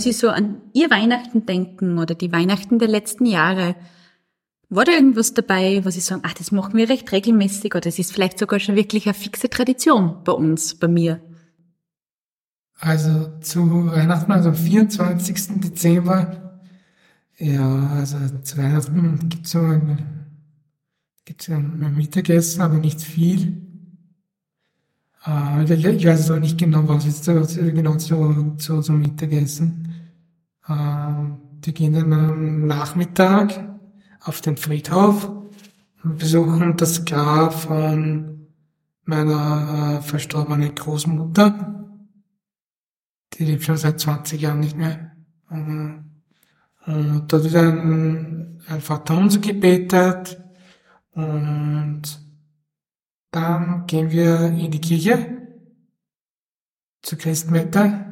wenn Sie so an Ihr Weihnachten denken oder die Weihnachten der letzten Jahre, war da irgendwas dabei, wo Sie sagen, ach, das machen wir recht regelmäßig oder es ist vielleicht sogar schon wirklich eine fixe Tradition bei uns, bei mir? Also zu Weihnachten, also am 24. Dezember, ja, also zu Weihnachten gibt's so ein, gibt's ein Mittagessen, aber nicht viel. Äh, ich weiß auch nicht genau, was ist da genau zu, zu, zum Mittagessen. Äh, die gehen dann am Nachmittag auf den Friedhof und besuchen das Grab von meiner äh, verstorbenen Großmutter. Die lebt schon seit 20 Jahren nicht mehr. Und, und dort wird ein, ein Vaterunser gebetet und dann gehen wir in die Kirche zur Christmette.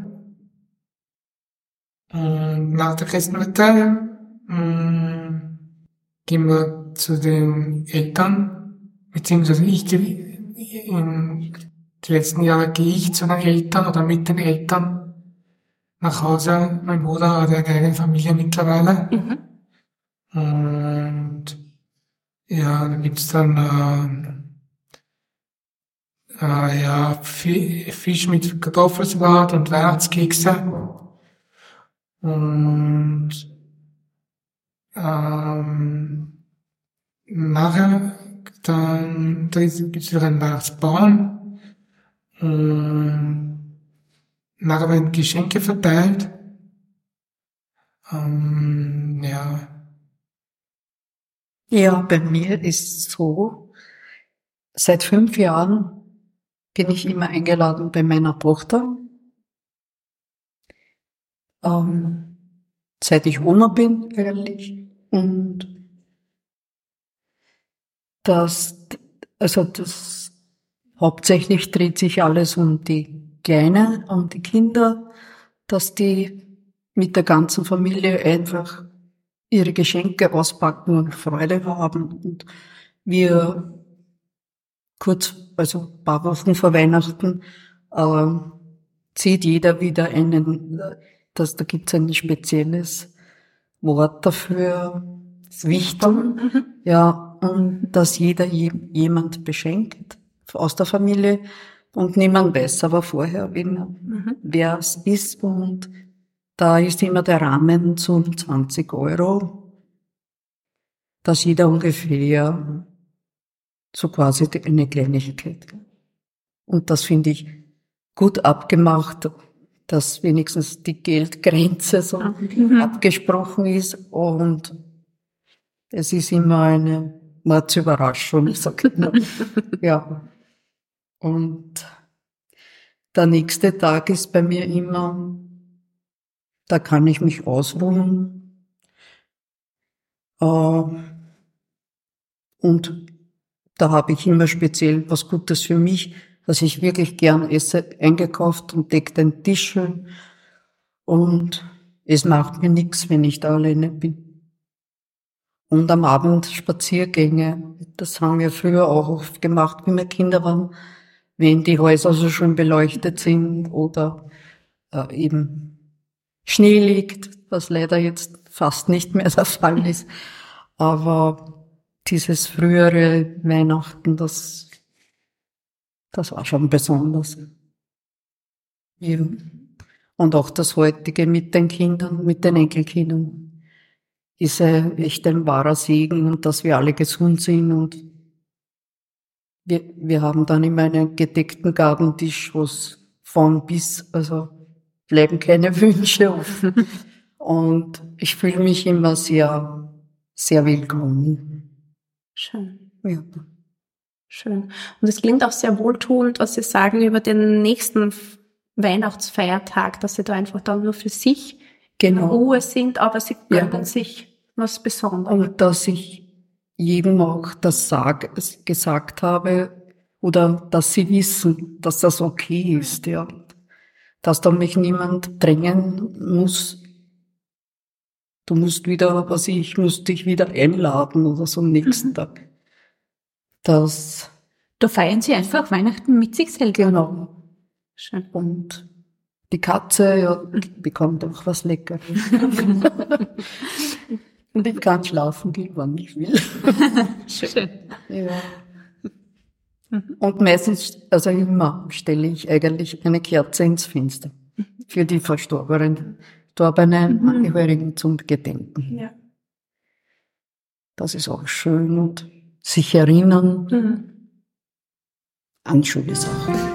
Und nach der Christmette mm, gehen wir zu den Eltern, beziehungsweise ich in die letzten Jahre gehe ich zu den Eltern oder mit den Eltern nach Hause. Mein Bruder hat eine eigene Familie mittlerweile. Mhm. Und ja, dann gibt's dann äh, äh, ja, Fisch mit Kartoffelsalat und Weihnachtskekse. Und ähm, nachher dann da gibt es wieder einen Weihnachtsbaum. Und nachher werden Geschenke verteilt. Ähm, ja. Ja, bei mir ist so, seit fünf Jahren bin ich immer eingeladen bei meiner Tochter. Ähm, seit ich Oma bin, eigentlich. Und das, also das, hauptsächlich dreht sich alles um die Kleinen, um die Kinder, dass die mit der ganzen Familie einfach ihre Geschenke auspacken und Freude haben. Und wir kurz, also ein paar Wochen vor Weihnachten, äh, zieht jeder wieder einen, dass da gibt's ein spezielles Wort dafür, Wichtung, ja, und dass jeder jemand beschenkt aus der Familie und niemand weiß aber vorher, mhm. wer es ist und da ist immer der Rahmen zu 20 Euro, dass jeder ungefähr so quasi eine Kleinigkeit. Und das finde ich gut abgemacht, dass wenigstens die Geldgrenze so mhm. abgesprochen ist und es ist immer eine Mordsüberraschung, sag ich mal. ja. Und der nächste Tag ist bei mir immer da kann ich mich ausruhen. Äh, und da habe ich immer speziell was Gutes für mich, dass ich wirklich gern esse, eingekauft und decke den Tisch schön. Und es macht mir nichts, wenn ich da alleine bin. Und am Abend Spaziergänge. Das haben wir früher auch oft gemacht, wenn wir Kinder waren, wenn die Häuser so schön beleuchtet sind oder äh, eben Schnee liegt, was leider jetzt fast nicht mehr der Fall ist. Aber dieses frühere Weihnachten, das, das war schon besonders. Ja. Und auch das heutige mit den Kindern, mit den Enkelkindern, ist echt ein wahrer Segen und dass wir alle gesund sind und wir, wir haben dann immer einen gedeckten Gabentisch, wo es von bis, also bleiben keine Wünsche offen. Und ich fühle mich immer sehr, sehr willkommen. Schön. Ja. Schön. Und es klingt auch sehr wohltuend, was Sie sagen über den nächsten Weihnachtsfeiertag, dass Sie da einfach dann nur für sich genau. in Ruhe sind, aber Sie gönnen ja. sich was Besonderes. Und dass ich jedem auch das sag, gesagt habe oder dass sie wissen, dass das okay ist, ja dass da mich niemand drängen muss. Du musst wieder, was ich, muss dich wieder einladen oder so am nächsten mhm. Tag. Das. Da feiern Sie einfach Weihnachten mit sich selbst. Genau. Schön. Und Die Katze ja, bekommt auch was Leckeres. Und ich kann schlafen gehen, wann ich will. Schön. Ja. Und meistens, also immer, stelle ich eigentlich eine Kerze ins Fenster. Für die verstorbenen, verstorbenen Angehörigen zum Gedenken. Ja. Das ist auch schön und sich erinnern Mhm. an schöne Sachen.